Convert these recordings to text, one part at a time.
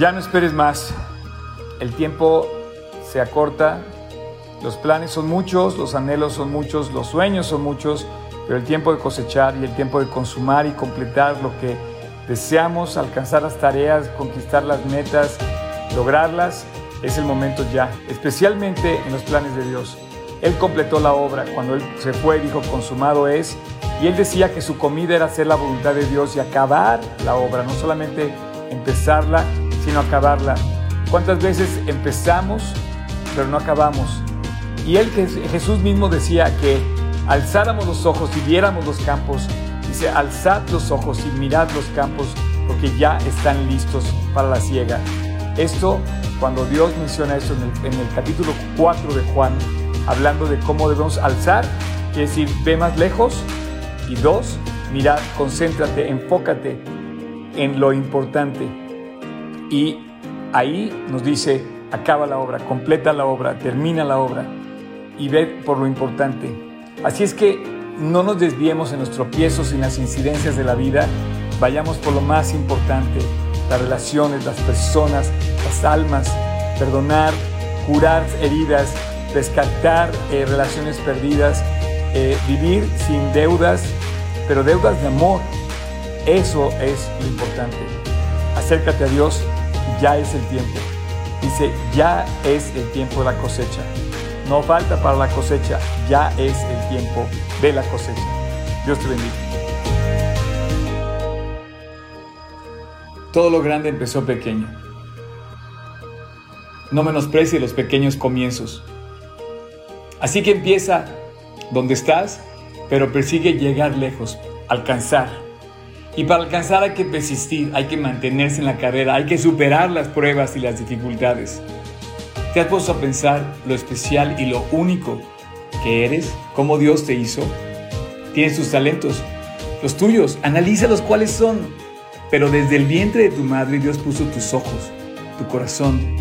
Ya no esperes más. El tiempo se acorta, los planes son muchos, los anhelos son muchos, los sueños son muchos, pero el tiempo de cosechar y el tiempo de consumar y completar lo que deseamos, alcanzar las tareas, conquistar las metas, lograrlas, es el momento ya, especialmente en los planes de Dios. Él completó la obra cuando Él se fue dijo, consumado es, y Él decía que su comida era hacer la voluntad de Dios y acabar la obra, no solamente empezarla, sino acabarla. ¿Cuántas veces empezamos, pero no acabamos? Y Él, Jesús mismo decía que alzáramos los ojos y viéramos los campos. Dice, alzad los ojos y mirad los campos, porque ya están listos para la siega. Esto, cuando Dios menciona eso en el, capítulo 4 de Juan, hablando de cómo debemos alzar, quiere decir, ve más lejos. Y dos, mirad, concéntrate, enfócate en lo importante. Y ahí nos dice, acaba la obra, completa la obra, termina la obra y ve por lo importante. Así es que no nos desviemos en los tropiezos y en las incidencias de la vida, vayamos por lo más importante, las relaciones, las personas, las almas, perdonar, curar heridas, rescatar eh, relaciones perdidas, eh, vivir sin deudas, pero deudas de amor. Eso es lo importante. Acércate a Dios, ya es el tiempo. Dice, ya es el tiempo de la cosecha. No falta para la cosecha, ya es el tiempo de la cosecha. Dios te bendiga. Todo lo grande empezó pequeño. No menosprecie los pequeños comienzos. Así que empieza donde estás, pero persigue llegar lejos, alcanzar. Y para alcanzar hay que persistir, hay que mantenerse en la carrera, hay que superar las pruebas y las dificultades. ¿Te has puesto a pensar lo especial y lo único que eres? ¿Cómo Dios te hizo? Tienes tus talentos, los tuyos, analízalos cuáles son. Pero desde el vientre de tu madre Dios puso tus ojos, tu corazón,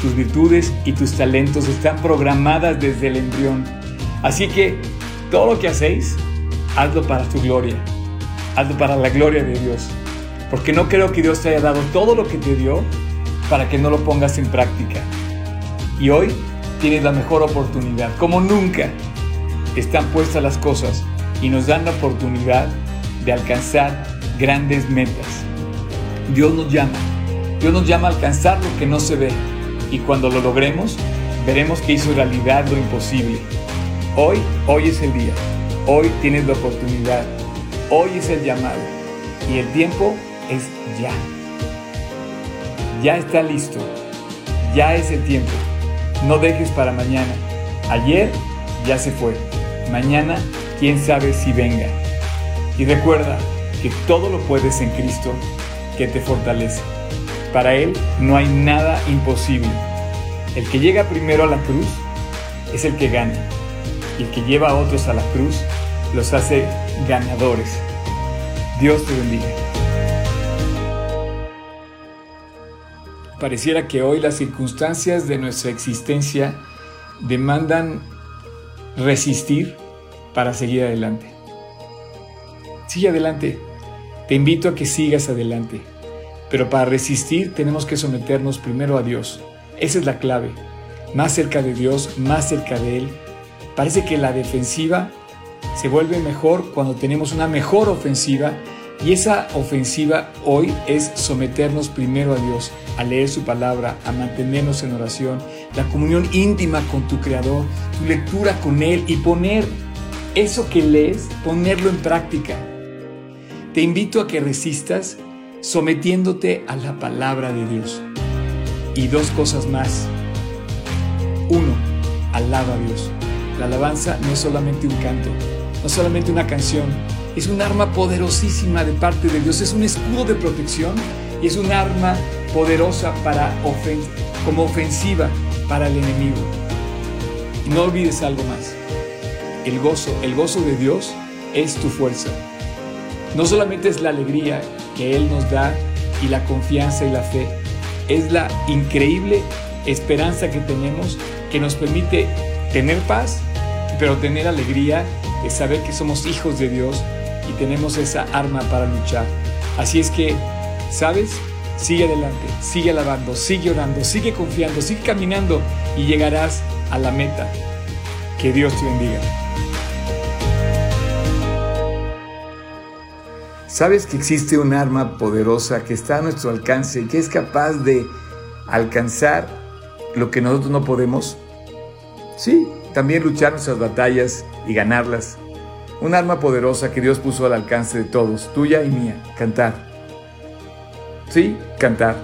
tus virtudes y tus talentos están programadas desde el embrión. Así que todo lo que hacéis, hazlo para tu gloria, para la gloria de Dios. Porque no creo que Dios te haya dado todo lo que te dio para que no lo pongas en práctica. Y hoy tienes la mejor oportunidad. Como nunca están puestas las cosas y nos dan la oportunidad de alcanzar grandes metas. Dios nos llama. Dios nos llama a alcanzar lo que no se ve. Y cuando lo logremos, veremos que hizo realidad lo imposible. Hoy, hoy es el día. Hoy tienes la oportunidad. Hoy es el llamado. Y el tiempo es ya. Ya está listo. Ya es el tiempo. No dejes para mañana. Ayer ya se fue. Mañana, quién sabe si venga. Y recuerda que todo lo puedes en Cristo que te fortalece. Para Él no hay nada imposible. El que llega primero a la cruz es el que gana. Y el que lleva a otros a la cruz los hace ganadores. Dios te bendiga. Pareciera que hoy las circunstancias de nuestra existencia demandan resistir para seguir adelante. Sigue adelante. Te invito a que sigas adelante. Pero para resistir tenemos que someternos primero a Dios. Esa es la clave. Más cerca de Dios, más cerca de Él. Parece que la defensiva se vuelve mejor cuando tenemos una mejor ofensiva y esa ofensiva hoy es someternos primero a Dios, a leer su palabra, a mantenernos en oración, la comunión íntima con tu Creador, tu lectura con Él y poner eso que lees, ponerlo en práctica. Te invito a que resistas sometiéndote a la palabra de Dios. Y dos cosas más. Uno, alaba a Dios. La alabanza no es solamente un canto, no es solamente una canción, es un arma poderosísima de parte de Dios, es un escudo de protección y es un arma poderosa para como ofensiva para el enemigo. No olvides algo más. El gozo, el gozo de Dios es tu fuerza. No solamente es la alegría que Él nos da y la confianza y la fe, es la increíble esperanza que tenemos que nos permite tener paz, pero tener alegría de saber que somos hijos de Dios y tenemos esa arma para luchar. Así es que, ¿sabes? Sigue adelante, sigue alabando, sigue orando, sigue confiando, sigue caminando y llegarás a la meta. Que Dios te bendiga. ¿Sabes que existe un arma poderosa que está a nuestro alcance y que es capaz de alcanzar lo que nosotros no podemos? Sí, también luchar nuestras batallas y ganarlas. Un arma poderosa que Dios puso al alcance de todos, tuya y mía, cantar. Sí, cantar.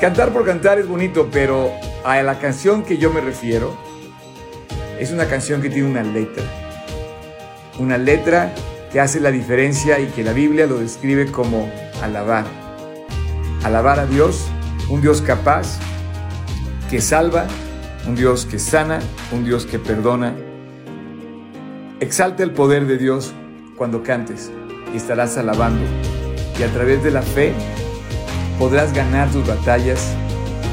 Cantar por cantar es bonito, pero a la canción que yo me refiero es una canción que tiene una letra. Una letra que hace la diferencia y que la Biblia lo describe como alabar. Alabar a Dios, un Dios capaz, que salva, un Dios que sana, un Dios que perdona. Exalta el poder de Dios cuando cantes y estarás alabando. Y a través de la fe podrás ganar tus batallas,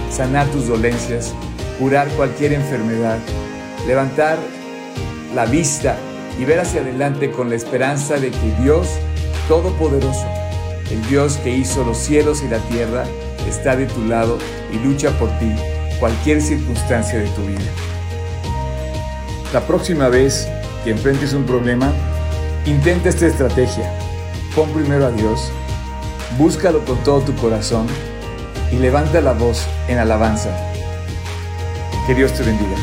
sanar tus dolencias, curar cualquier enfermedad, levantar la vista y ver hacia adelante con la esperanza de que Dios Todopoderoso, el Dios que hizo los cielos y la tierra, está de tu lado y lucha por ti cualquier circunstancia de tu vida. La próxima vez que enfrentes un problema, intenta esta estrategia. Pon primero a Dios, búscalo con todo tu corazón y levanta la voz en alabanza. Que Dios te bendiga.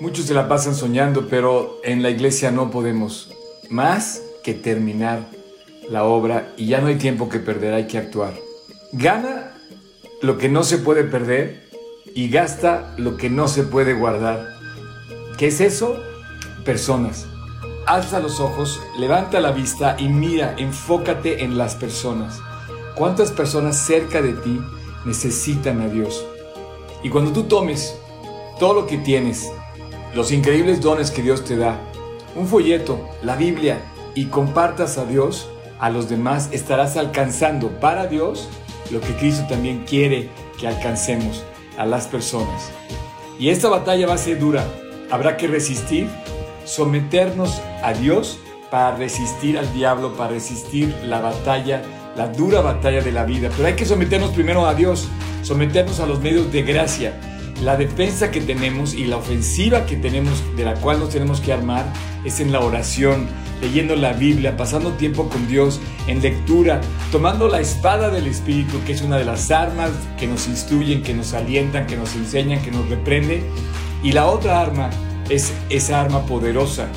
Muchos se la pasan soñando, pero en la iglesia no podemos más que terminar la obra y ya no hay tiempo que perder, hay que actuar. Gana lo que no se puede perder y gasta lo que no se puede guardar. ¿Qué es eso? Personas. Alza los ojos, levanta la vista y mira, enfócate en las personas. ¿Cuántas personas cerca de ti necesitan a Dios? Y cuando tú tomes todo lo que tienes, los increíbles dones que Dios te da, un folleto, la Biblia, y compartas a Dios, a los demás, estarás alcanzando para Dios lo que Cristo también quiere que alcancemos a las personas. Y esta batalla va a ser dura. Habrá que resistir, someternos a Dios para resistir al diablo, para resistir la batalla, la dura batalla de la vida. Pero hay que someternos primero a Dios, someternos a los medios de gracia. La defensa que tenemos y la ofensiva que tenemos, de la cual nos tenemos que armar, es en la oración, leyendo la Biblia, pasando tiempo con Dios, en lectura, tomando la espada del Espíritu, que es una de las armas que nos instruyen, que nos alientan, que nos enseñan, que nos reprende. Y la otra arma es esa arma poderosa,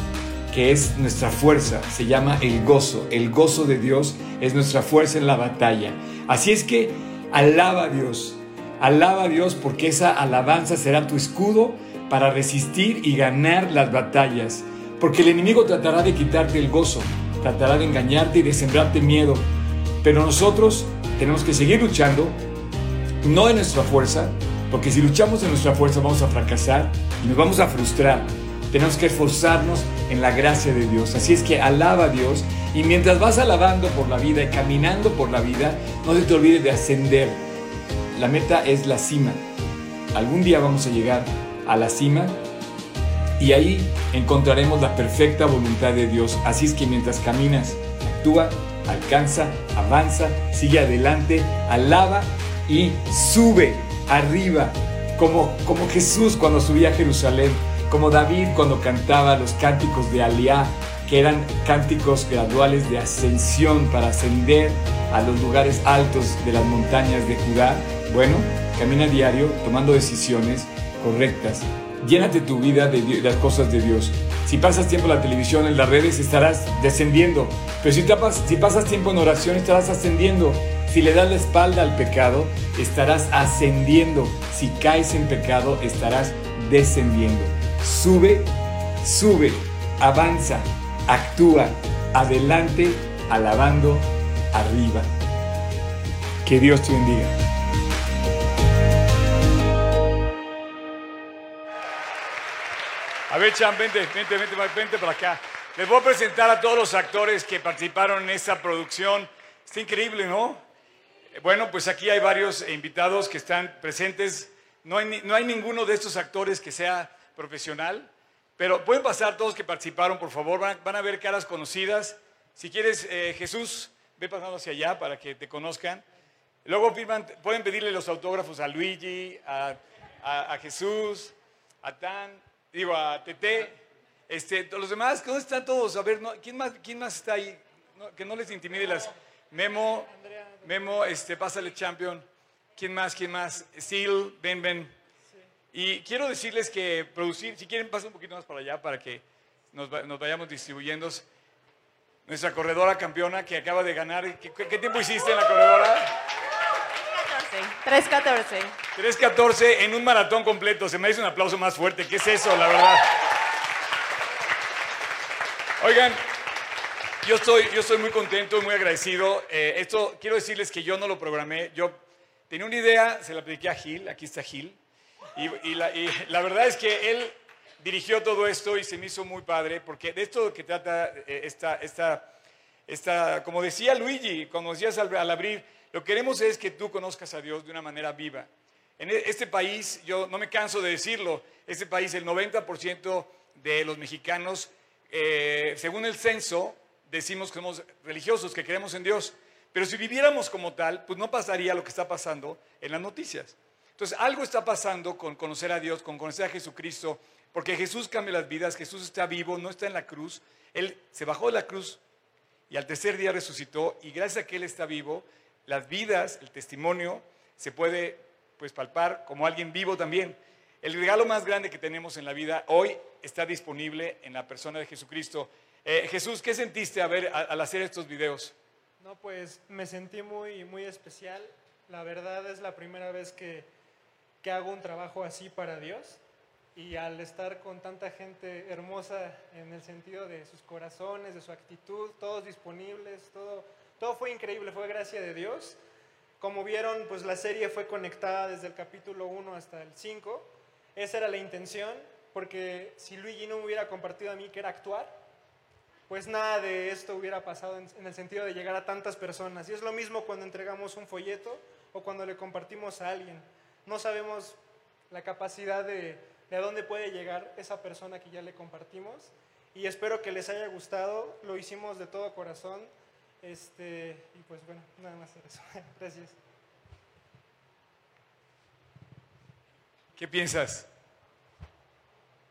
que es nuestra fuerza, se llama el gozo. El gozo de Dios es nuestra fuerza en la batalla. Así es que alaba a Dios, alaba a Dios porque esa alabanza será tu escudo para resistir y ganar las batallas porque el enemigo tratará de quitarte el gozo, tratará de engañarte y de sembrarte miedo. Pero nosotros tenemos que seguir luchando, no en nuestra fuerza, porque si luchamos en nuestra fuerza vamos a fracasar y nos vamos a frustrar. Tenemos que esforzarnos en la gracia de Dios. Así es que alaba a Dios y mientras vas alabando por la vida y caminando por la vida, no se te olvide de ascender. La meta es la cima. Algún día vamos a llegar a la cima y ahí encontraremos la perfecta voluntad de Dios. Así es que mientras caminas, actúa, alcanza, avanza, sigue adelante, alaba y sube arriba, como, como Jesús cuando subía a Jerusalén, como David cuando cantaba los cánticos de Aliá, que eran cánticos graduales de ascensión para ascender a los lugares altos de las montañas de Judá. Bueno, camina diario tomando decisiones correctas Llénate tu vida de, las cosas de Dios. Si pasas tiempo en la televisión, en las redes, estarás descendiendo. Pero si, si pasas tiempo en oración, estarás ascendiendo. Si le das la espalda al pecado, estarás ascendiendo. Si caes en pecado, estarás descendiendo. Sube, sube, avanza, actúa, adelante, alabando, arriba. Que Dios te bendiga. A ver, Chan, vente, vente, vente, vente para acá. Les voy a presentar a todos los actores que participaron en esta producción. Está increíble, ¿no? Bueno, pues aquí hay varios invitados que están presentes. No hay, no hay ninguno de estos actores que sea profesional, pero pueden pasar todos que participaron, por favor. Van, van a ver caras conocidas. Si quieres, eh, Jesús, ve pasando hacia allá para que te conozcan. Luego pueden pedirle los autógrafos a Luigi, a, Jesús, a Tan, digo, a Tete. Este, los demás, ¿dónde están todos? A ver, ¿quién, más, ¿quién más está ahí? que no les intimide las... Memo, Memo, este, pásale champion. ¿Quién más? ¿Quién más? Steel, ven, ven. Y quiero decirles que producir, si quieren, pasen un poquito más para allá para que nos, vayamos distribuyendo. Nuestra corredora campeona que acaba de ganar. ¿Qué, qué tiempo hiciste en la corredora? 3.14. 3.14 en un maratón completo. Se me hizo un aplauso más fuerte. ¿Qué es eso, la verdad? Oigan, yo estoy, yo estoy muy contento, muy agradecido. Eh, esto quiero decirles que yo no lo programé. Yo tenía una idea, se la prediqué a Gil. Aquí está Gil. Y, la, verdad es que él dirigió todo esto y se me hizo muy padre, porque de esto que trata eh, esta, esta, esta, como decía Luigi, como decías al, abrir, lo que queremos es que tú conozcas a Dios de una manera viva. En e, este país, yo no me canso de decirlo, este país, el 90% de los mexicanos, eh, según el censo, decimos que somos religiosos, que creemos en Dios. Pero si viviéramos como tal, pues no pasaría lo que está pasando en las noticias. Entonces, algo está pasando con conocer a Dios, con conocer a Jesucristo, porque Jesús cambia las vidas, Jesús está vivo, no está en la cruz. Él se bajó de la cruz y al tercer día resucitó y gracias a que Él está vivo, las vidas, el testimonio se puede pues palpar como alguien vivo también. El regalo más grande que tenemos en la vida hoy está disponible en la persona de Jesucristo. Eh, Jesús, ¿qué sentiste al hacer estos videos? No, pues me sentí muy, muy especial. La verdad es la primera vez que que hago un trabajo así para Dios y al estar con tanta gente hermosa en el sentido de sus corazones, de su actitud, todos disponibles, todo, todo fue increíble, fue gracia de Dios. Como vieron, pues la serie fue conectada desde el capítulo 1 hasta el 5. Esa era la intención, porque si Luigi no me hubiera compartido a mí que era actuar, pues nada de esto hubiera pasado en, el sentido de llegar a tantas personas. Y es lo mismo cuando entregamos un folleto o cuando le compartimos a alguien no sabemos la capacidad de, de dónde puede llegar esa persona que ya le compartimos. Y espero que les haya gustado. Lo hicimos de todo corazón. Este, y pues bueno, nada más eso. Gracias. ¿Qué piensas?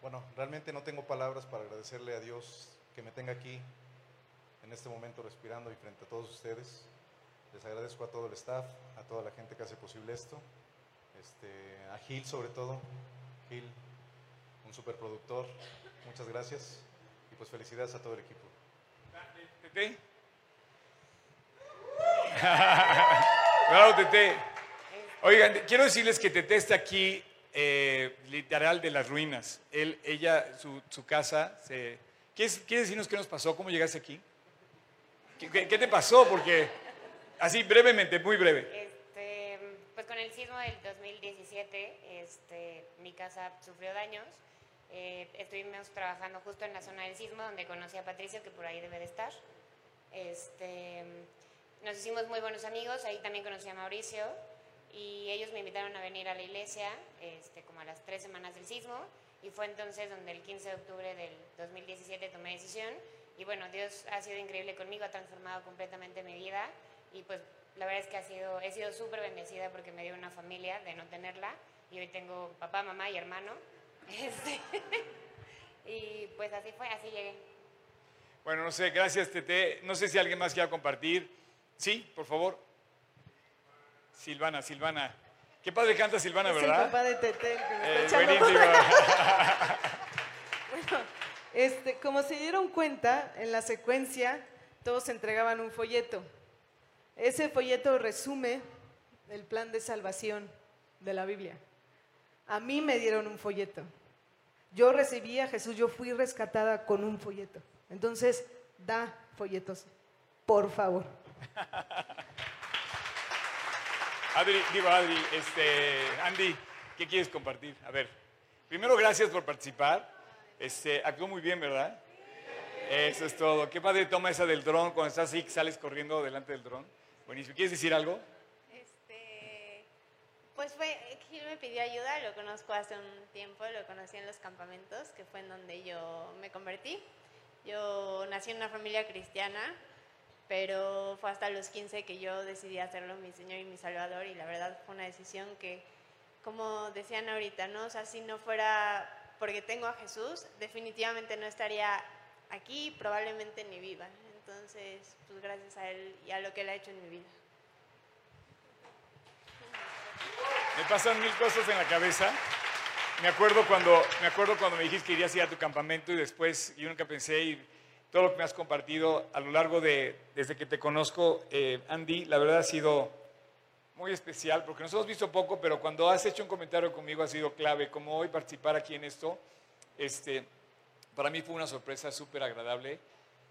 Bueno, realmente no tengo palabras para agradecerle a Dios que me tenga aquí en este momento respirando y frente a todos ustedes. Les agradezco a todo el staff, a toda la gente que hace posible esto. Este, a Gil sobre todo, Gil, un superproductor, muchas gracias y pues felicidades a todo el equipo. Tete. claro, Tete. Oigan, quiero decirles que Tete está aquí, eh, literal, de las ruinas. Él, ella, su, casa, se... ¿Quieres, decirnos qué nos pasó? ¿Cómo llegaste aquí? ¿Qué, te pasó? Porque, así brevemente, muy breve con el sismo del 2017, este, mi casa sufrió daños. Eh, estuvimos trabajando justo en la zona del sismo, donde conocí a Patricio, que por ahí debe de estar. Este, nos hicimos muy buenos amigos, ahí también conocí a Mauricio, y ellos me invitaron a venir a la iglesia, este, como a las tres semanas del sismo, y fue entonces donde el 15 de octubre del 2017 tomé decisión, y bueno, Dios ha sido increíble conmigo, ha transformado completamente mi vida, y pues la verdad es que ha sido, he sido súper bendecida porque me dio una familia de no tenerla y hoy tengo papá, mamá y hermano. Este, y pues así fue, así llegué. Bueno, no sé, gracias Tete. No sé si alguien más quiera compartir. Sí, por favor. Silvana, Silvana. Qué padre canta Silvana, ¿verdad? el papá de Tete. Eh, bueno, este, como se dieron cuenta, en la secuencia todos entregaban un folleto. Ese folleto resume el plan de salvación de la Biblia. A mí me dieron un folleto. Yo recibí a Jesús, yo fui rescatada con un folleto. Entonces, da folletos, por favor. Adri, digo Adri, este, Andy, ¿qué quieres compartir? A ver, primero gracias por participar. Este, actuó muy bien, ¿verdad? Eso es todo. Qué padre toma esa del dron cuando estás así, sales corriendo delante del dron. Buenísimo. ¿Quieres decir algo? Este, pues fue, Gil me pidió ayuda, lo conozco hace un tiempo, lo conocí en los campamentos, que fue en donde yo me convertí. Yo nací en una familia cristiana, pero fue hasta los 15 que yo decidí hacerlo mi Señor y mi Salvador y la verdad fue una decisión que, como decían ahorita, ¿no? Si no fuera porque tengo a Jesús, definitivamente no estaría aquí, probablemente ni viva. Entonces, pues gracias a Él y a lo que Él ha hecho en mi vida. Me pasan mil cosas en la cabeza. Me acuerdo cuando me, acuerdo cuando me dijiste que irías a ir a tu campamento y después yo nunca pensé y todo lo que me has compartido a lo largo de, desde que te conozco, eh, Andy, la verdad ha sido muy especial porque nos hemos visto poco, pero cuando has hecho un comentario conmigo ha sido clave, como hoy participar aquí en esto, este, para mí fue una sorpresa súper agradable.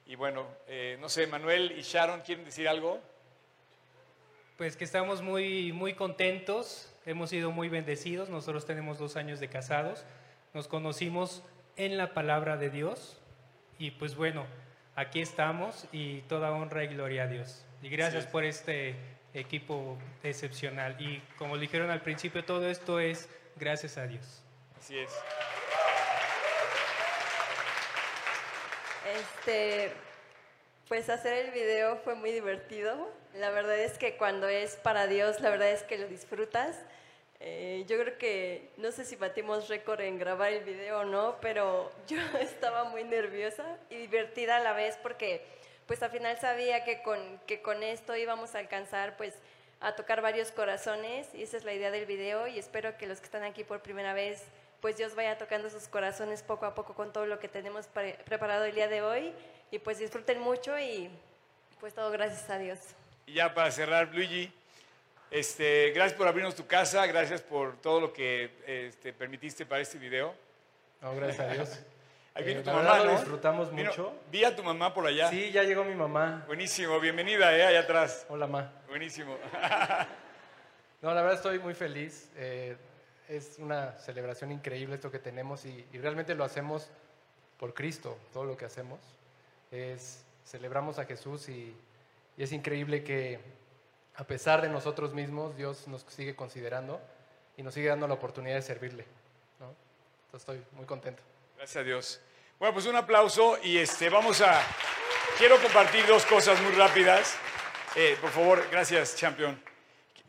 Y bueno, eh, no sé, Manuel y Sharon, ¿quieren decir algo? Pues que estamos muy, muy contentos, hemos sido muy bendecidos, nosotros tenemos dos años de casados, nos conocimos en la palabra de Dios y pues bueno, aquí estamos y toda honra y gloria a Dios. Y gracias por este equipo excepcional. Y como dijeron al principio, todo esto es gracias a Dios. Así es. Este, pues hacer el video fue muy divertido. La verdad es que cuando es para Dios, la verdad es que lo disfrutas. Eh, yo creo que, no sé si batimos récord en grabar el video o no, pero yo estaba muy nerviosa y divertida a la vez porque pues al final sabía que con, que con esto íbamos a alcanzar pues a tocar varios corazones y esa es la idea del video y espero que los que están aquí por primera vez pues Dios vaya tocando sus corazones poco a poco con todo lo que tenemos preparado el día de hoy y pues disfruten mucho y pues todo gracias a Dios. Y ya para cerrar, Luigi, este, gracias por abrirnos tu casa, gracias por todo lo que este, permitiste para este video. No, gracias a Dios. Ahí viene Eh, tu la mamá, ¿no? disfrutamos Vino- mucho. Vi a tu mamá por allá. Sí, ya llegó mi mamá. Buenísimo, bienvenida, eh, allá atrás. Hola, ma. Buenísimo. No, la verdad estoy muy feliz. eh, es una celebración increíble esto que tenemos y, y realmente lo hacemos por Cristo, todo lo que hacemos. Es, celebramos a Jesús y, y es increíble que a pesar de nosotros mismos, Dios nos sigue considerando y nos sigue dando la oportunidad de servirle. ¿no? Entonces estoy muy contento. Gracias a Dios. Bueno, pues un aplauso y este, vamos a... Quiero compartir dos cosas muy rápidas. Eh, por favor, gracias, champion.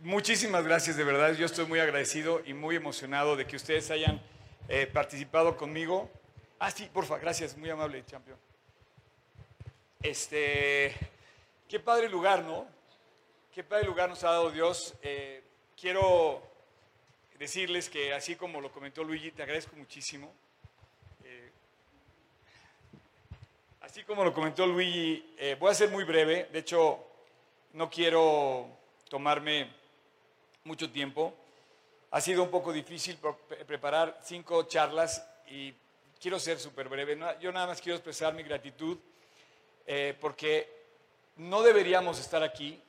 Muchísimas gracias, de verdad. Yo estoy muy agradecido y muy emocionado de que ustedes hayan eh, participado conmigo. Ah, sí, porfa, gracias, muy amable, champion. Este, qué padre lugar, ¿no? Qué padre lugar nos ha dado Dios. Eh, quiero decirles que así como lo comentó Luigi, te agradezco muchísimo. Eh, así como lo comentó Luigi, eh, voy a ser muy breve. De hecho, no quiero tomarme mucho tiempo. Ha sido un poco difícil preparar cinco charlas y quiero ser súper breve. Yo nada más quiero expresar mi gratitud porque no deberíamos estar aquí.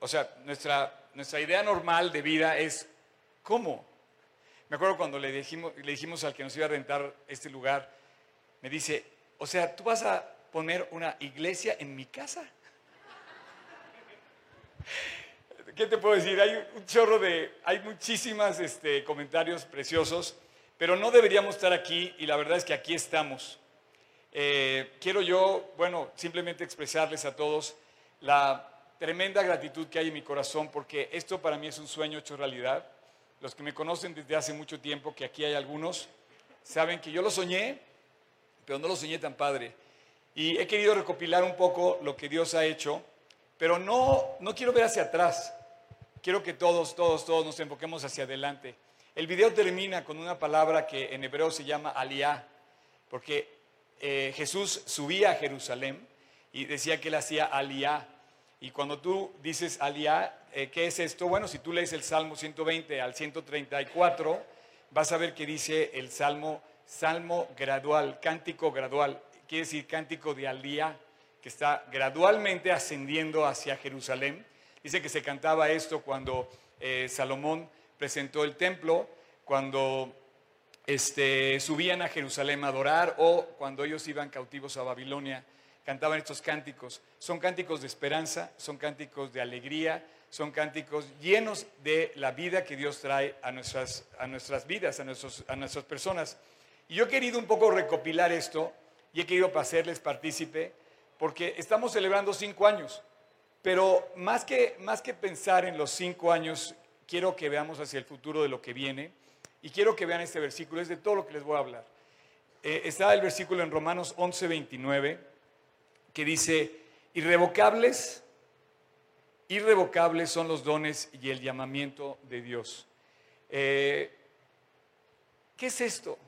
O sea, nuestra, nuestra idea normal de vida es ¿cómo? Me acuerdo cuando le dijimos, le dijimos al que nos iba a rentar este lugar, me dice, o sea, ¿tú vas a poner una iglesia en mi casa? ¿Qué te puedo decir? Hay un chorro de, hay muchísimas este, comentarios preciosos, pero no deberíamos estar aquí y la verdad es que aquí estamos. Eh, quiero yo, bueno, simplemente expresarles a todos la tremenda gratitud que hay en mi corazón porque esto para mí es un sueño hecho realidad. Los que me conocen desde hace mucho tiempo, que aquí hay algunos, saben que yo lo soñé, pero no lo soñé tan padre. Y he querido recopilar un poco lo que Dios ha hecho, pero no, no quiero ver hacia atrás. Quiero que todos, todos, todos nos enfoquemos hacia adelante. El video termina con una palabra que en hebreo se llama aliá, porque eh, Jesús subía a Jerusalén y decía que él hacía aliá. Y cuando tú dices aliá, eh, ¿qué es esto? Bueno, si tú lees el Salmo 120 al 134, vas a ver que dice el Salmo, Salmo gradual, cántico gradual, quiere decir cántico de aliá, que está gradualmente ascendiendo hacia Jerusalén. Dice que se cantaba esto cuando eh, Salomón presentó el templo, cuando este, subían a Jerusalén a adorar o cuando ellos iban cautivos a Babilonia, cantaban estos cánticos. Son cánticos de esperanza, son cánticos de alegría, son cánticos llenos de la vida que Dios trae a nuestras, a nuestras vidas, a, nuestros, a nuestras personas. Y yo he querido un poco recopilar esto y he querido hacerles partícipe porque estamos celebrando cinco años, pero más que, más que pensar en los cinco años, quiero que veamos hacia el futuro de lo que viene y quiero que vean este versículo, es de todo lo que les voy a hablar. Eh, está el versículo en Romanos 11, 29, que dice, irrevocables, irrevocables son los dones y el llamamiento de Dios. Eh, ¿Qué es esto?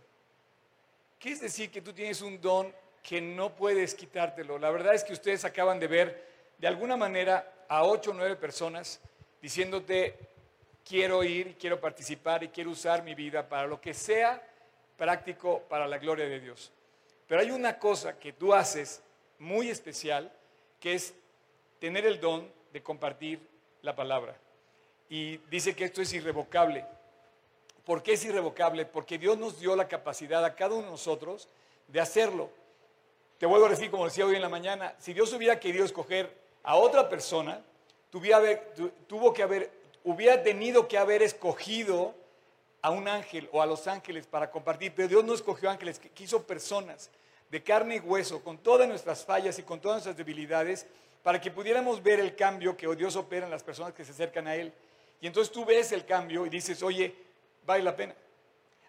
¿Qué es decir que tú tienes un don que no puedes quitártelo? La verdad es que ustedes acaban de ver de alguna manera a ocho o nueve personas diciéndote, quiero ir, quiero participar y quiero usar mi vida para lo que sea práctico para la gloria de Dios. Pero hay una cosa que tú haces muy especial, que es tener el don de compartir la palabra. Y dice que esto es irrevocable. ¿Por qué es irrevocable? Porque Dios nos dio la capacidad a cada uno de nosotros de hacerlo. Te vuelvo a decir, como decía hoy en la mañana, si Dios hubiera querido escoger a otra persona, tuvo que haber, hubiera tenido que haber escogido a un ángel o a los ángeles para compartir, pero Dios no escogió ángeles, quiso personas de carne y hueso, con todas nuestras fallas y con todas nuestras debilidades, para que pudiéramos ver el cambio que Dios opera en las personas que se acercan a Él. Y entonces tú ves el cambio y dices, oye, vale la pena.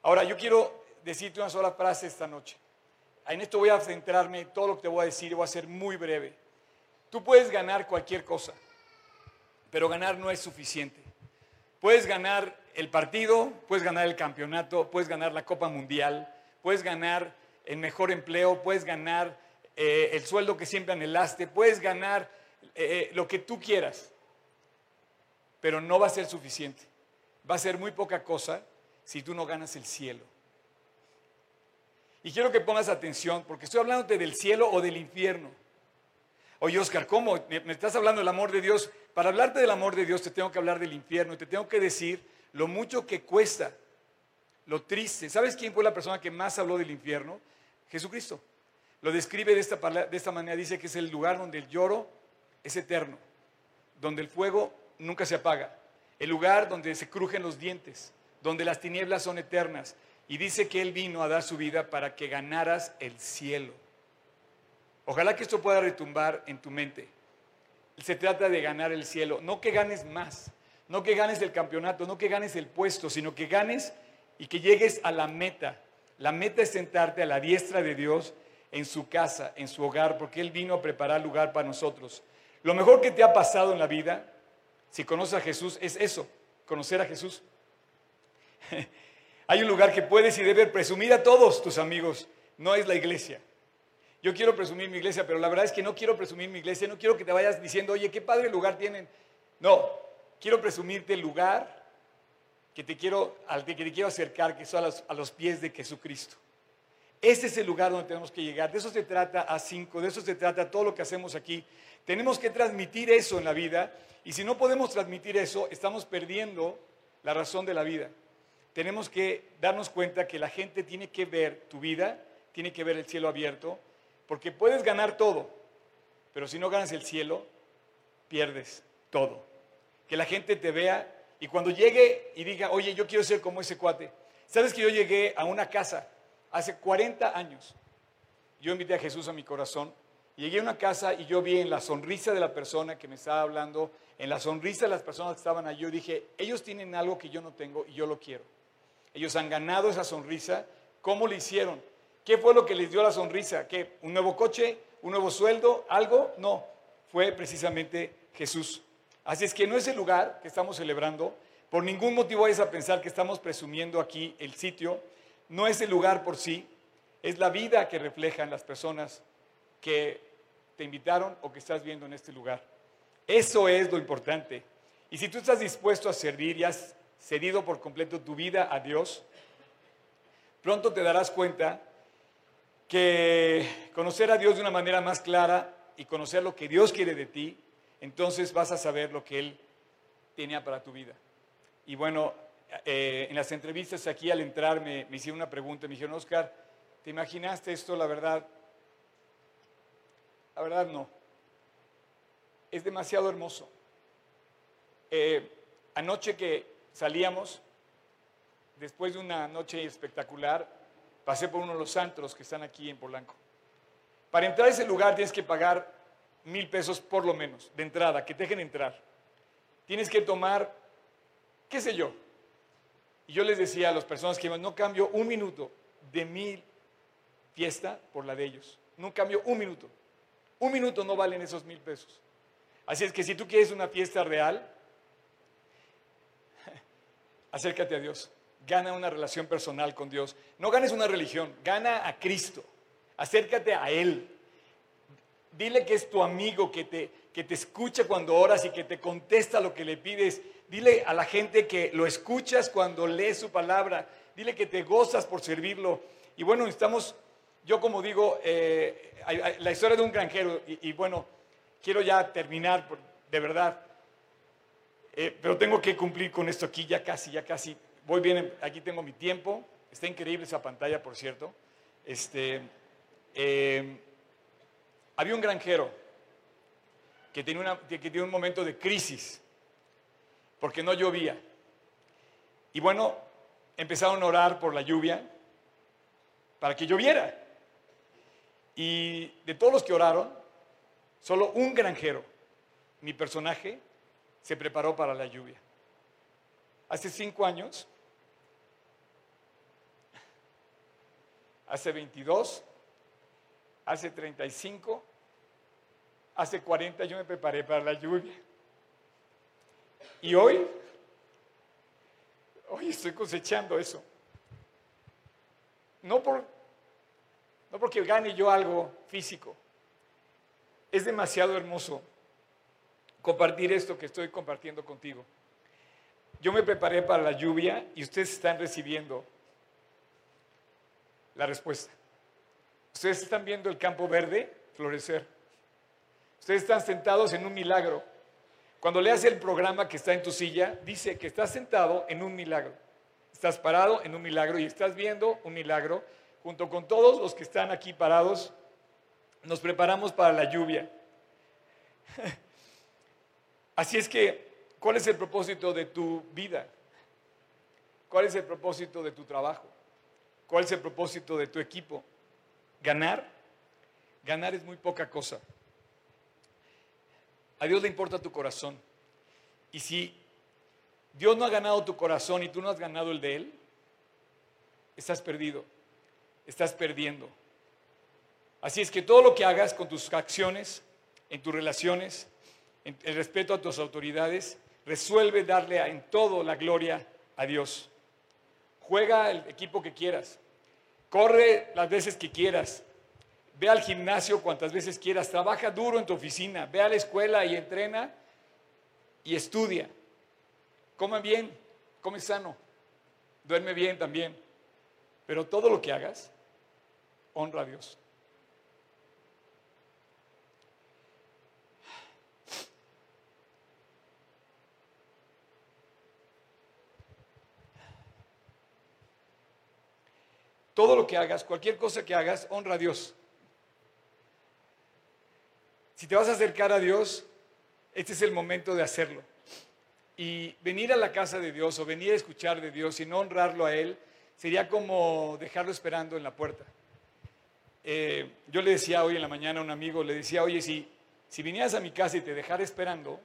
Ahora, yo quiero decirte una sola frase esta noche. En esto voy a centrarme, todo lo que te voy a decir voy a ser muy breve. Tú puedes ganar cualquier cosa, pero ganar no es suficiente. Puedes ganar el partido, puedes ganar el campeonato, puedes ganar la Copa Mundial, puedes ganar el mejor empleo, puedes ganar eh, el sueldo que siempre anhelaste, puedes ganar eh, lo que tú quieras, pero no va a ser suficiente va a ser muy poca cosa si tú no ganas el cielo. Y quiero que pongas atención, porque estoy hablándote del cielo o del infierno. Oye, Oscar, ¿cómo? ¿Me, estás hablando del amor de Dios? Para hablarte del amor de Dios te tengo que hablar del infierno, te tengo que decir lo mucho que cuesta, lo triste. ¿Sabes quién fue la persona que más habló del infierno? Jesucristo. Lo describe de esta, de esta manera, dice que es el lugar donde el lloro es eterno, donde el fuego nunca se apaga, el lugar donde se crujen los dientes, donde las tinieblas son eternas. Y dice que Él vino a dar su vida para que ganaras el cielo. Ojalá que esto pueda retumbar en tu mente. Se trata de ganar el cielo, no que ganes más, no que ganes el campeonato, no que ganes el puesto, sino que ganes y que llegues a la meta. La meta es sentarte a la diestra de Dios en su casa, en su hogar, porque Él vino a preparar lugar para nosotros. Lo mejor que te ha pasado en la vida si conoces a Jesús, es eso, conocer a Jesús. Hay un lugar que puedes y debes presumir a todos tus amigos, no es la iglesia. Yo quiero presumir mi iglesia, pero la verdad es que no quiero presumir mi iglesia, no quiero que te vayas diciendo, oye, qué padre lugar tienen. No, quiero presumirte el lugar que te quiero, al que te quiero acercar, que son a los, pies de Jesucristo. Ese es el lugar donde tenemos que llegar. De eso se trata a cinco, de eso se trata todo lo que hacemos aquí. Tenemos que transmitir eso en la vida y si no podemos transmitir eso, estamos perdiendo la razón de la vida. Tenemos que darnos cuenta que la gente tiene que ver tu vida, tiene que ver el cielo abierto, porque puedes ganar todo, pero si no ganas el cielo, pierdes todo. Que la gente te vea y cuando llegue y diga, oye, yo quiero ser como ese cuate. Sabes que yo llegué a una casa hace 40 años. Yo invité a Jesús a mi corazón Llegué a una casa y yo vi en la sonrisa de la persona que me estaba hablando, en la sonrisa de las personas que estaban allí, yo dije, ellos tienen algo que yo no tengo y yo lo quiero. Ellos han ganado esa sonrisa. ¿Cómo lo hicieron? ¿Qué fue lo que les dio la sonrisa? ¿Qué? ¿Un nuevo coche? ¿Un nuevo sueldo? ¿Algo? No, fue precisamente Jesús. Así es que no es el lugar que estamos celebrando. Por ningún motivo vayas a pensar que estamos presumiendo aquí el sitio. No es el lugar por sí, es la vida que reflejan las personas que te invitaron o que estás viendo en este lugar. Eso es lo importante. Y si tú estás dispuesto a servir y has cedido por completo tu vida a Dios, pronto te darás cuenta que conocer a Dios de una manera más clara y conocer lo que Dios quiere de ti, entonces vas a saber lo que Él tenía para tu vida. Y bueno, eh, en las entrevistas aquí al entrar me, hicieron una pregunta, me dijeron, Oscar, ¿te imaginaste esto? La verdad, la verdad no. Es demasiado hermoso. Eh, anoche que salíamos, después de una noche espectacular, pasé por uno de los antros que están aquí en Polanco. Para entrar a ese lugar tienes que pagar mil pesos por lo menos, de entrada, que te dejen entrar. Tienes que tomar, qué sé yo. Y yo les decía a las personas que iban, no cambio un minuto de mi fiesta por la de ellos. No cambio un minuto. Un minuto no valen esos mil pesos. Así es que si tú quieres una fiesta real, acércate a Dios. Gana una relación personal con Dios. No ganes una religión, gana a Cristo. Acércate a Él. Dile que es tu amigo, que te, que te escucha cuando oras y que te contesta lo que le pides. Dile a la gente que lo escuchas cuando lees su palabra. Dile que te gozas por servirlo. Y bueno, estamos, yo como digo, eh, la historia de un granjero. Y, bueno, quiero ya terminar, de verdad. Eh, pero tengo que cumplir con esto aquí, ya casi, ya casi. Voy bien, aquí tengo mi tiempo. Está increíble esa pantalla, por cierto. Este, eh, había un granjero que tenía, un momento de crisis porque no llovía. Y bueno, empezaron a orar por la lluvia para que lloviera. Y de todos los que oraron, solo un granjero, mi personaje, se preparó para la lluvia. Hace cinco años, hace 22, hace 35, hace 40 yo me preparé para la lluvia. Y hoy, hoy estoy cosechando eso. No, por, no porque gane yo algo físico. Es demasiado hermoso compartir esto que estoy compartiendo contigo. Yo me preparé para la lluvia y ustedes están recibiendo la respuesta. Ustedes están viendo el campo verde florecer. Ustedes están sentados en un milagro. Cuando leas el programa que está en tu silla, dice que estás sentado en un milagro. Estás parado en un milagro y estás viendo un milagro junto con todos los que están aquí parados. Nos preparamos para la lluvia. Así es que, ¿cuál es el propósito de tu vida? ¿Cuál es el propósito de tu trabajo? ¿Cuál es el propósito de tu equipo? Ganar, ganar es muy poca cosa. A Dios le importa tu corazón. Y si Dios no ha ganado tu corazón y tú no has ganado el de Él, estás perdido, estás perdiendo. Así es que todo lo que hagas con tus acciones, en tus relaciones, en el respeto a tus autoridades, resuelve darle en todo la gloria a Dios. Juega el equipo que quieras, Corre las veces que quieras. Ve al gimnasio cuantas veces quieras. Trabaja duro en tu oficina. Ve a la escuela y entrena y estudia. Come bien, come sano. Duerme bien también. Pero todo lo que hagas, honra a Dios. Todo lo que hagas, cualquier cosa que hagas, honra a Dios. Si te vas a acercar a Dios, este es el momento de hacerlo. Y venir a la casa de Dios o venir a escuchar de Dios y no honrarlo a Él, sería como dejarlo esperando en la puerta. Eh, yo le decía hoy en la mañana a un amigo, le decía, oye, si, si vinieras a mi casa y te dejara esperando,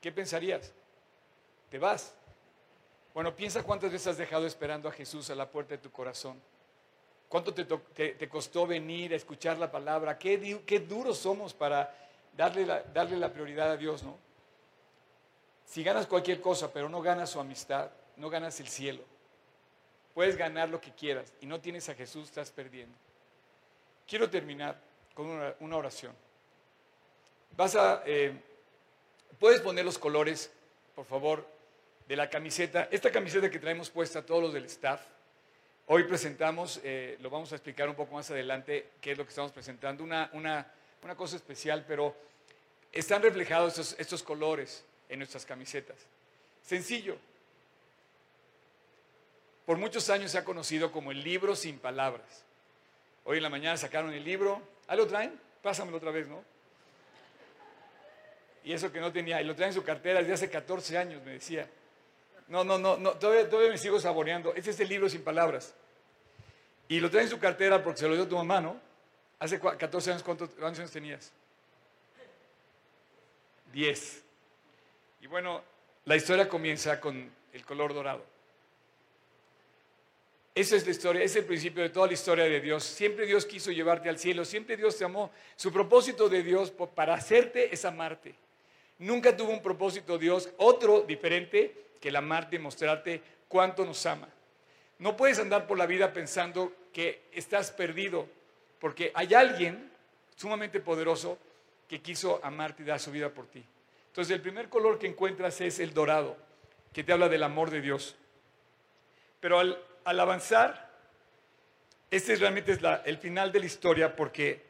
¿qué pensarías? Te vas. Bueno, piensa cuántas veces has dejado esperando a Jesús a la puerta de tu corazón. ¿Cuánto te, costó venir a escuchar la palabra? ¿Qué, duros somos para darle la, darle la prioridad a Dios, no? Si ganas cualquier cosa, pero no ganas su amistad, no ganas el cielo. Puedes ganar lo que quieras y no tienes a Jesús, estás perdiendo. Quiero terminar con una, oración. Vas a, eh, puedes poner los colores, por favor, de la camiseta. Esta camiseta que traemos puesta todos los del staff Hoy presentamos, eh, lo vamos a explicar un poco más adelante, qué es lo que estamos presentando, una, una, una cosa especial, pero están reflejados estos, estos colores en nuestras camisetas. Sencillo. Por muchos años se ha conocido como el libro sin palabras. Hoy en la mañana sacaron el libro. ¿Ah, lo traen? Pásamelo otra vez, ¿no? Y eso que no tenía, y lo traen en su cartera desde hace 14 años, me decía. No, no, no, no todavía, me sigo saboreando. Este es el libro sin palabras. Y lo trae en su cartera porque se lo dio tu mamá, ¿no? Hace 14 años, ¿cuántos años tenías? 10. Y bueno, la historia comienza con el color dorado. Esa es la historia, es el principio de toda la historia de Dios. Siempre Dios quiso llevarte al cielo, siempre Dios te amó. Su propósito de Dios para hacerte es amarte. Nunca tuvo un propósito Dios, otro diferente que el amarte y mostrarte cuánto nos ama. No puedes andar por la vida pensando que estás perdido, porque hay alguien sumamente poderoso que quiso amarte y dar su vida por ti. Entonces el primer color que encuentras es el dorado, que te habla del amor de Dios. Pero al, avanzar, este realmente es el final de la historia porque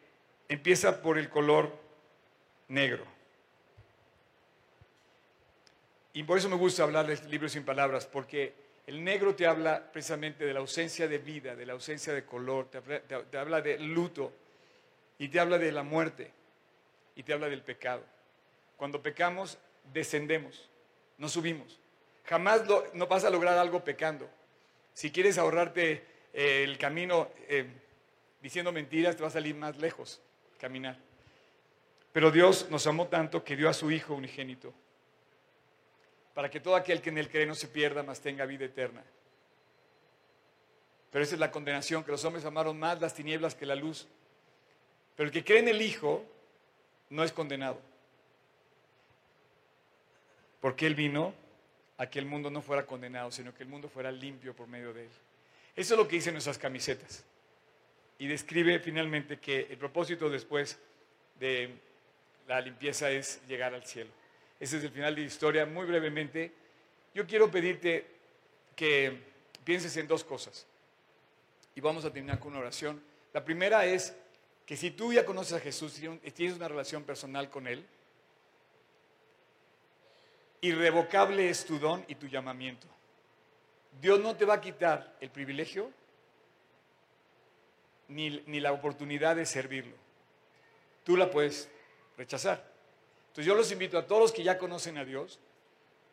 empieza por el color negro. Y por eso me gusta hablar del libro sin palabras, porque el negro te habla precisamente de la ausencia de vida, de la ausencia de color, te, habla de luto y te habla de la muerte y te habla del pecado. Cuando pecamos, descendemos, no subimos. Jamás no vas a lograr algo pecando. Si quieres ahorrarte eh, el camino eh, diciendo mentiras, te va a salir más lejos caminar. Pero Dios nos amó tanto que dio a su Hijo unigénito para que todo aquel que en él cree no se pierda, mas tenga vida eterna. Pero esa es la condenación, que los hombres amaron más las tinieblas que la luz. Pero el que cree en el Hijo no es condenado. Porque Él vino a que el mundo no fuera condenado, sino que el mundo fuera limpio por medio de Él. Eso es lo que dicen nuestras camisetas. Y describe finalmente que el propósito después de la limpieza es llegar al cielo. Ese es el final de la historia. Muy brevemente, yo quiero pedirte que pienses en dos cosas. Y vamos a terminar con una oración. La primera es que si tú ya conoces a Jesús, y tienes una relación personal con Él, irrevocable es tu don y tu llamamiento. Dios no te va a quitar el privilegio ni, ni la oportunidad de servirlo. Tú la puedes rechazar. Entonces yo los invito a todos los que ya conocen a Dios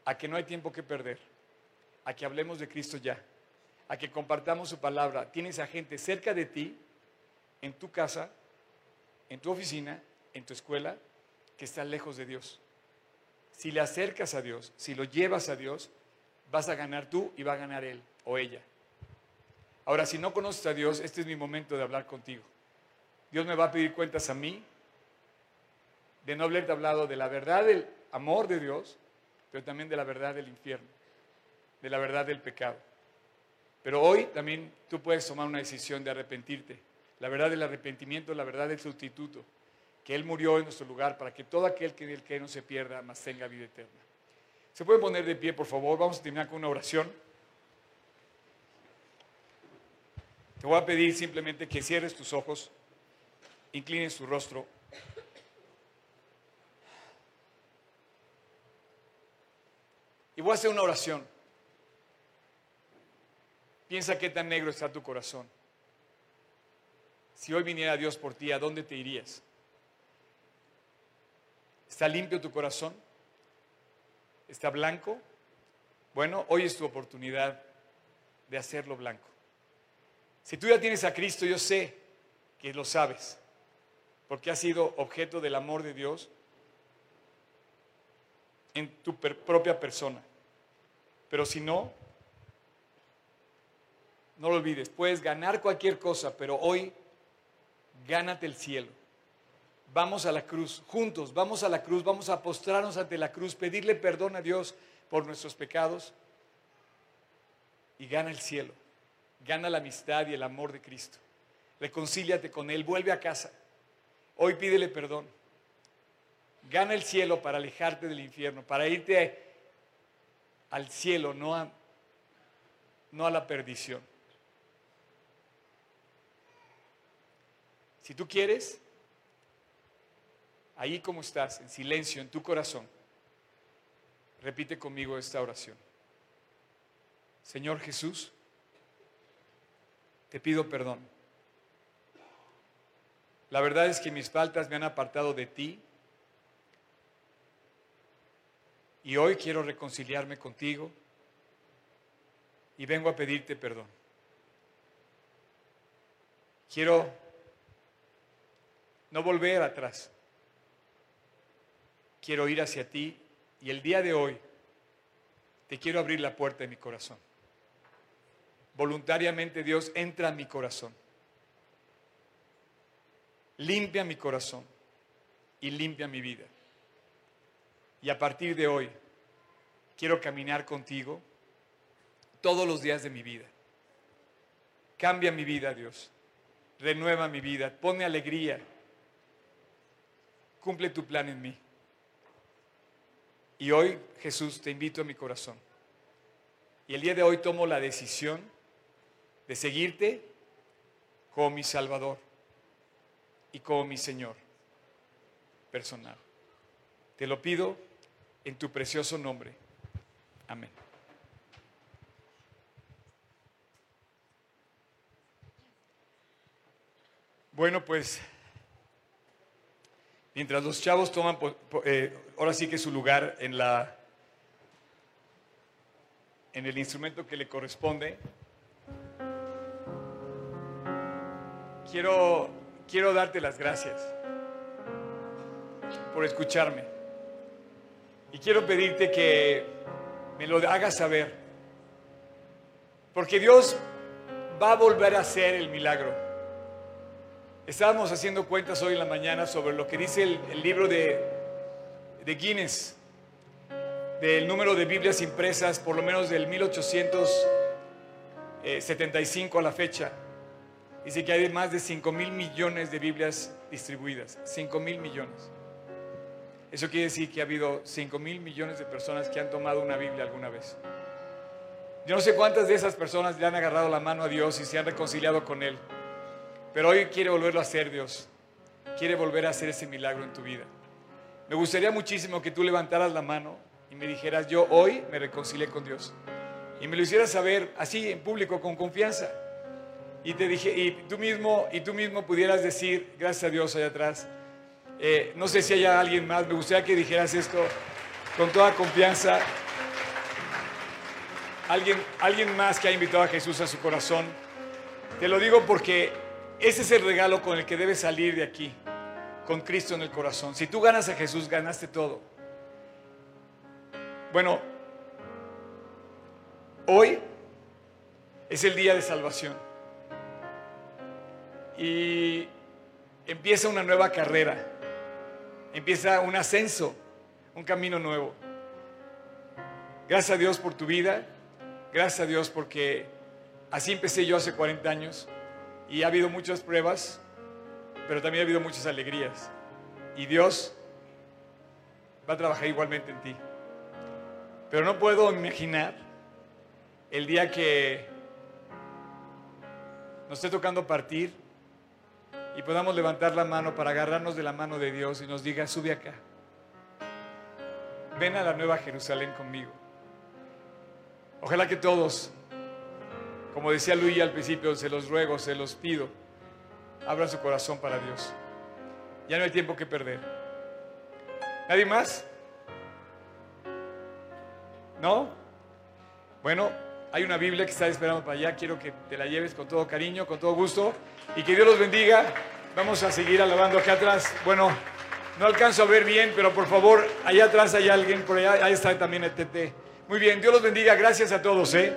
a que no hay tiempo que perder, a que hablemos de Cristo ya, a que compartamos su palabra. Tienes a gente cerca de ti, en tu casa, en tu oficina, en tu escuela, que está lejos de Dios. Si le acercas a Dios, si lo llevas a Dios, vas a ganar tú y va a ganar él o ella. Ahora, si no conoces a Dios, este es mi momento de hablar contigo. Dios me va a pedir cuentas a mí de no haberte hablado de la verdad del amor de Dios, pero también de la verdad del infierno, de la verdad del pecado. Pero hoy también tú puedes tomar una decisión de arrepentirte. La verdad del arrepentimiento, la verdad del sustituto, que Él murió en nuestro lugar para que todo aquel que en el que no se pierda, más tenga vida eterna. ¿Se puede poner de pie, por favor? Vamos a terminar con una oración. Te voy a pedir simplemente que cierres tus ojos, inclines tu rostro. Y voy a hacer una oración. Piensa qué tan negro está tu corazón. Si hoy viniera Dios por ti, ¿a dónde te irías? ¿Está limpio tu corazón? ¿Está blanco? Bueno, hoy es tu oportunidad de hacerlo blanco. Si tú ya tienes a Cristo, yo sé que lo sabes, porque has sido objeto del amor de Dios en tu propia persona. Pero si no, no lo olvides, puedes ganar cualquier cosa, pero hoy gánate el cielo. Vamos a la cruz, juntos, vamos a la cruz, vamos a postrarnos ante la cruz, pedirle perdón a Dios por nuestros pecados y gana el cielo, gana la amistad y el amor de Cristo. Reconcíliate con Él, vuelve a casa. Hoy pídele perdón. Gana el cielo para alejarte del infierno, para irte al cielo, no a, no a la perdición. Si tú quieres, ahí como estás, en silencio, en tu corazón, repite conmigo esta oración. Señor Jesús, te pido perdón. La verdad es que mis faltas me han apartado de ti Y hoy quiero reconciliarme contigo y vengo a pedirte perdón. Quiero no volver atrás. Quiero ir hacia ti y el día de hoy te quiero abrir la puerta de mi corazón. Voluntariamente Dios entra a mi corazón. Limpia mi corazón y limpia mi vida. Y a partir de hoy quiero caminar contigo todos los días de mi vida. Cambia mi vida, Dios. Renueva mi vida. Ponme alegría. Cumple tu plan en mí. Y hoy, Jesús, te invito a mi corazón. Y el día de hoy tomo la decisión de seguirte como mi Salvador y como mi Señor personal. Te lo pido en tu precioso nombre. Amén. Bueno, pues mientras los chavos toman eh, ahora sí que su lugar en la en el instrumento que le corresponde, quiero quiero darte las gracias por escucharme. Y quiero pedirte que me lo hagas saber. Porque Dios va a volver a hacer el milagro. Estábamos haciendo cuentas hoy en la mañana sobre lo que dice el, libro de, de Guinness, del número de Biblias impresas, por lo menos del 1875 a la fecha. Dice que hay más de 5 mil millones de Biblias distribuidas. 5 mil millones. Eso quiere decir que ha habido 5 mil millones de personas que han tomado una Biblia alguna vez. Yo no sé cuántas de esas personas le han agarrado la mano a Dios y se han reconciliado con Él. Pero hoy quiere volverlo a hacer Dios. Quiere volver a hacer ese milagro en tu vida. Me gustaría muchísimo que tú levantaras la mano y me dijeras, yo hoy me reconcilié con Dios. Y me lo hicieras saber así en público, con confianza. Y, te dije, y, tú, mismo, y tú mismo pudieras decir, gracias a Dios allá atrás, eh, no sé si hay alguien más, me gustaría que dijeras esto con toda confianza. Alguien, alguien más que ha invitado a Jesús a su corazón. Te lo digo porque ese es el regalo con el que debes salir de aquí, con Cristo en el corazón. Si tú ganas a Jesús, ganaste todo. Bueno, hoy es el día de salvación. Y empieza una nueva carrera, empieza un ascenso, un camino nuevo. Gracias a Dios por tu vida, gracias a Dios porque así empecé yo hace 40 años. Y ha habido muchas pruebas, pero también ha habido muchas alegrías. Y Dios va a trabajar igualmente en ti. Pero no puedo imaginar el día que nos esté tocando partir y podamos levantar la mano para agarrarnos de la mano de Dios y nos diga, sube acá. Ven a la nueva Jerusalén conmigo. Ojalá que todos como decía Luis al principio, se los ruego, se los pido, abra su corazón para Dios. Ya no hay tiempo que perder. ¿Nadie más? ¿No? Bueno, hay una Biblia que está esperando para allá. Quiero que te la lleves con todo cariño, con todo gusto. Y que Dios los bendiga. Vamos a seguir alabando acá atrás. Bueno, no alcanzo a ver bien, pero por favor, allá atrás hay alguien, por allá, ahí está también el TT. Muy bien, Dios los bendiga. Gracias a todos, ¿eh?